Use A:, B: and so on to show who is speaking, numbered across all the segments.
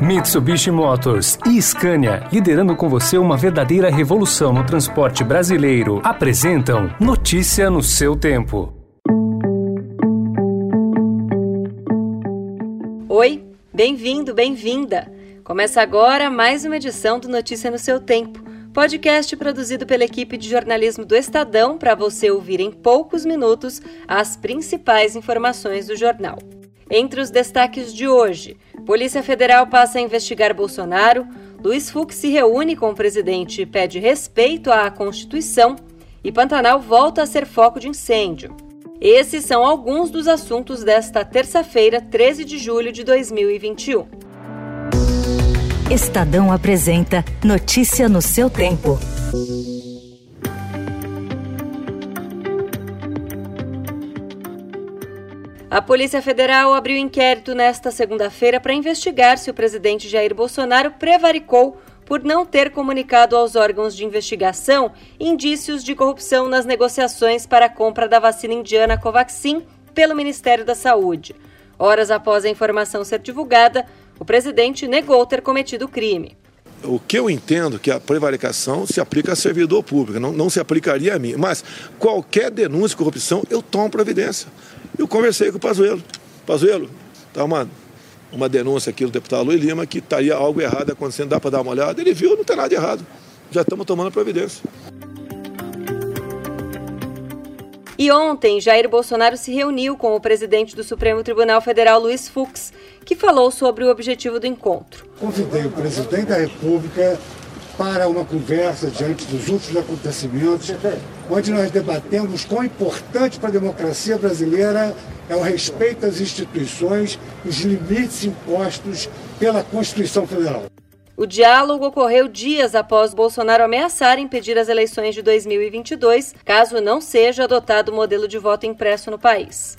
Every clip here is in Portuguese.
A: Mitsubishi Motors e Scania, liderando com você uma verdadeira revolução no transporte brasileiro, apresentam Notícia no seu tempo.
B: Oi, bem-vindo, bem-vinda. Começa agora mais uma edição do Notícia no seu tempo, podcast produzido pela equipe de jornalismo do Estadão para você ouvir em poucos minutos as principais informações do jornal. Entre os destaques de hoje, Polícia Federal passa a investigar Bolsonaro, Luiz Fux se reúne com o presidente e pede respeito à Constituição e Pantanal volta a ser foco de incêndio. Esses são alguns dos assuntos desta terça-feira, 13 de julho de 2021.
C: Estadão apresenta Notícia no seu tempo.
B: A Polícia Federal abriu inquérito nesta segunda-feira para investigar se o presidente Jair Bolsonaro prevaricou por não ter comunicado aos órgãos de investigação indícios de corrupção nas negociações para a compra da vacina indiana Covaxin pelo Ministério da Saúde. Horas após a informação ser divulgada, o presidente negou ter cometido o crime.
D: O que eu entendo que a prevaricação se aplica a servidor público, não, não se aplicaria a mim. Mas qualquer denúncia de corrupção, eu tomo providência. Eu conversei com o Pazuello. Pazuello, está uma, uma denúncia aqui do deputado Luiz Lima que estaria algo errado acontecendo, dá para dar uma olhada. Ele viu, não tem nada errado. Já estamos tomando providência.
B: E ontem, Jair Bolsonaro se reuniu com o presidente do Supremo Tribunal Federal, Luiz Fux, que falou sobre o objetivo do encontro.
E: Convidei o presidente da República para uma conversa diante dos últimos acontecimentos, onde nós debatemos quão importante para a democracia brasileira é o respeito às instituições, os limites impostos pela Constituição Federal.
B: O diálogo ocorreu dias após Bolsonaro ameaçar impedir as eleições de 2022, caso não seja adotado o modelo de voto impresso no país.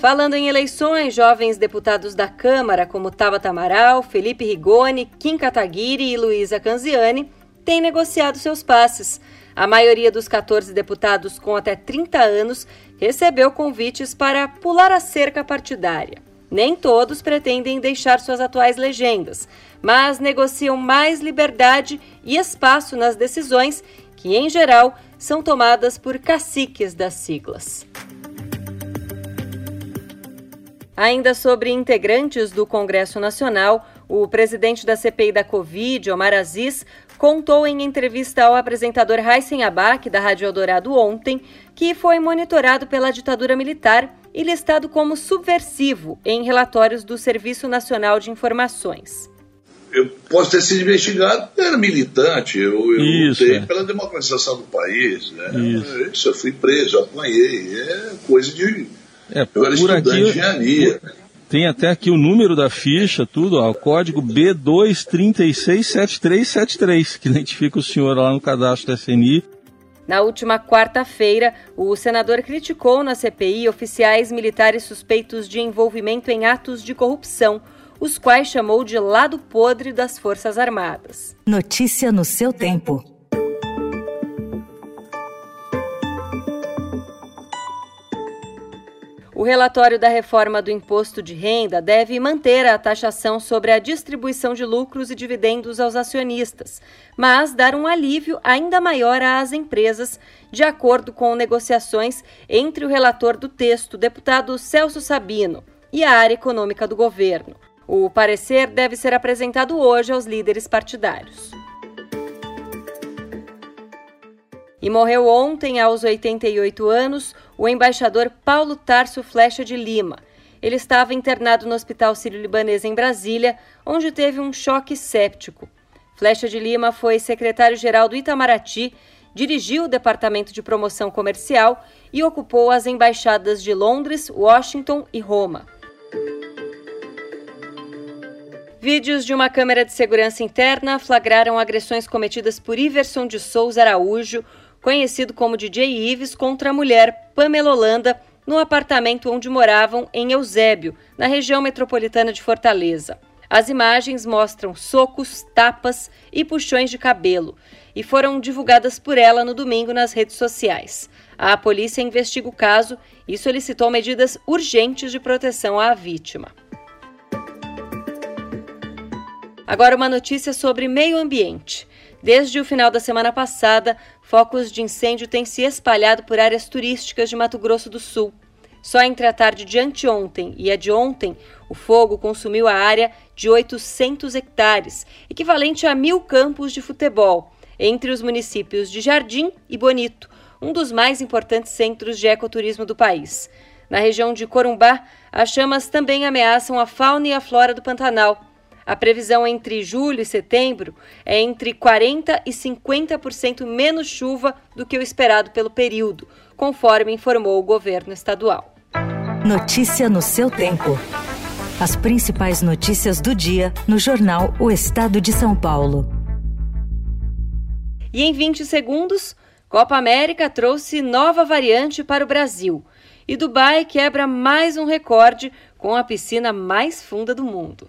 B: Falando em eleições, jovens deputados da Câmara, como Tabata Amaral, Felipe Rigoni, Kim Kataguiri e Luísa Canziani, têm negociado seus passes. A maioria dos 14 deputados com até 30 anos recebeu convites para pular a cerca partidária. Nem todos pretendem deixar suas atuais legendas, mas negociam mais liberdade e espaço nas decisões, que, em geral, são tomadas por caciques das siglas. Ainda sobre integrantes do Congresso Nacional, o presidente da CPI da Covid, Omar Aziz, contou em entrevista ao apresentador Raíssen Abac, da Rádio Eldorado ontem, que foi monitorado pela ditadura militar e listado como subversivo em relatórios do Serviço Nacional de Informações.
F: Eu posso ter sido investigado, eu era militante, eu, eu Isso, lutei é. pela democratização do país. Né? Isso. Isso, eu fui preso, apanhei, é coisa de
G: é, eu era por aqui, de engenharia. Tem até aqui o número da ficha, tudo, ó, o código B2367373, que identifica o senhor lá no cadastro da SNI.
B: Na última quarta-feira, o senador criticou na CPI oficiais militares suspeitos de envolvimento em atos de corrupção, os quais chamou de lado podre das Forças Armadas.
C: Notícia no seu tempo.
B: O relatório da reforma do imposto de renda deve manter a taxação sobre a distribuição de lucros e dividendos aos acionistas, mas dar um alívio ainda maior às empresas, de acordo com negociações entre o relator do texto, deputado Celso Sabino, e a área econômica do governo. O parecer deve ser apresentado hoje aos líderes partidários. E morreu ontem, aos 88 anos, o embaixador Paulo Tarso Flecha de Lima. Ele estava internado no Hospital Sírio-Libanês em Brasília, onde teve um choque séptico. Flecha de Lima foi secretário-geral do Itamaraty, dirigiu o Departamento de Promoção Comercial e ocupou as embaixadas de Londres, Washington e Roma. Vídeos de uma câmera de segurança interna flagraram agressões cometidas por Iverson de Souza Araújo, conhecido como DJ Ives, contra a mulher Pamela Holanda no apartamento onde moravam em Eusébio, na região metropolitana de Fortaleza. As imagens mostram socos, tapas e puxões de cabelo e foram divulgadas por ela no domingo nas redes sociais. A polícia investiga o caso e solicitou medidas urgentes de proteção à vítima. Agora, uma notícia sobre meio ambiente. Desde o final da semana passada, focos de incêndio têm se espalhado por áreas turísticas de Mato Grosso do Sul. Só entre a tarde de anteontem e a de ontem, o fogo consumiu a área de 800 hectares, equivalente a mil campos de futebol, entre os municípios de Jardim e Bonito, um dos mais importantes centros de ecoturismo do país. Na região de Corumbá, as chamas também ameaçam a fauna e a flora do Pantanal. A previsão entre julho e setembro é entre 40% e 50% menos chuva do que o esperado pelo período, conforme informou o governo estadual.
C: Notícia no seu tempo. As principais notícias do dia no jornal O Estado de São Paulo.
B: E em 20 segundos, Copa América trouxe nova variante para o Brasil. E Dubai quebra mais um recorde com a piscina mais funda do mundo.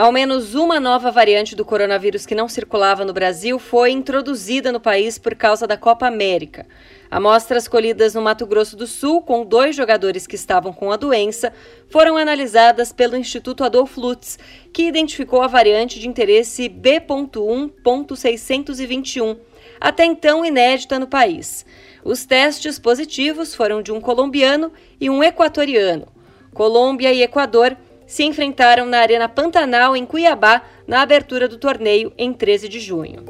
B: Ao menos uma nova variante do coronavírus que não circulava no Brasil foi introduzida no país por causa da Copa América. Amostras colhidas no Mato Grosso do Sul, com dois jogadores que estavam com a doença, foram analisadas pelo Instituto Adolfo Lutz, que identificou a variante de interesse B.1.621, até então inédita no país. Os testes positivos foram de um colombiano e um equatoriano. Colômbia e Equador se enfrentaram na Arena Pantanal, em Cuiabá, na abertura do torneio em 13 de junho.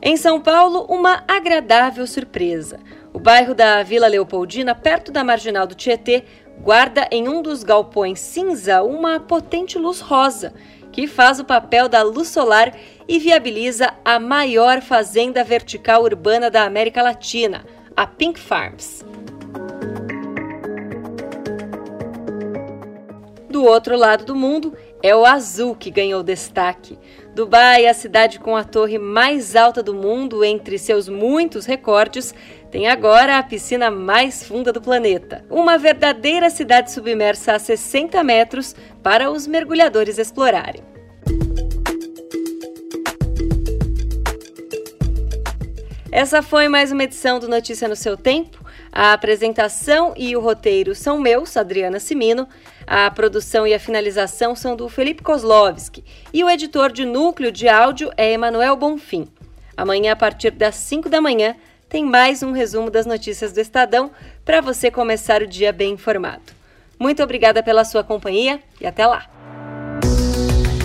B: Em São Paulo, uma agradável surpresa. O bairro da Vila Leopoldina, perto da marginal do Tietê, guarda em um dos galpões cinza uma potente luz rosa, que faz o papel da luz solar e viabiliza a maior fazenda vertical urbana da América Latina, a Pink Farms. Do outro lado do mundo é o azul que ganhou destaque. Dubai, a cidade com a torre mais alta do mundo entre seus muitos recordes, tem agora a piscina mais funda do planeta. Uma verdadeira cidade submersa a 60 metros para os mergulhadores explorarem. Essa foi mais uma edição do Notícia no seu Tempo. A apresentação e o roteiro são meus, Adriana Simino. A produção e a finalização são do Felipe Kozlovski. E o editor de núcleo de áudio é Emanuel Bonfim. Amanhã, a partir das 5 da manhã, tem mais um resumo das notícias do Estadão para você começar o dia bem informado. Muito obrigada pela sua companhia e até lá.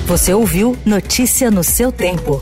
C: Você ouviu Notícia no seu tempo.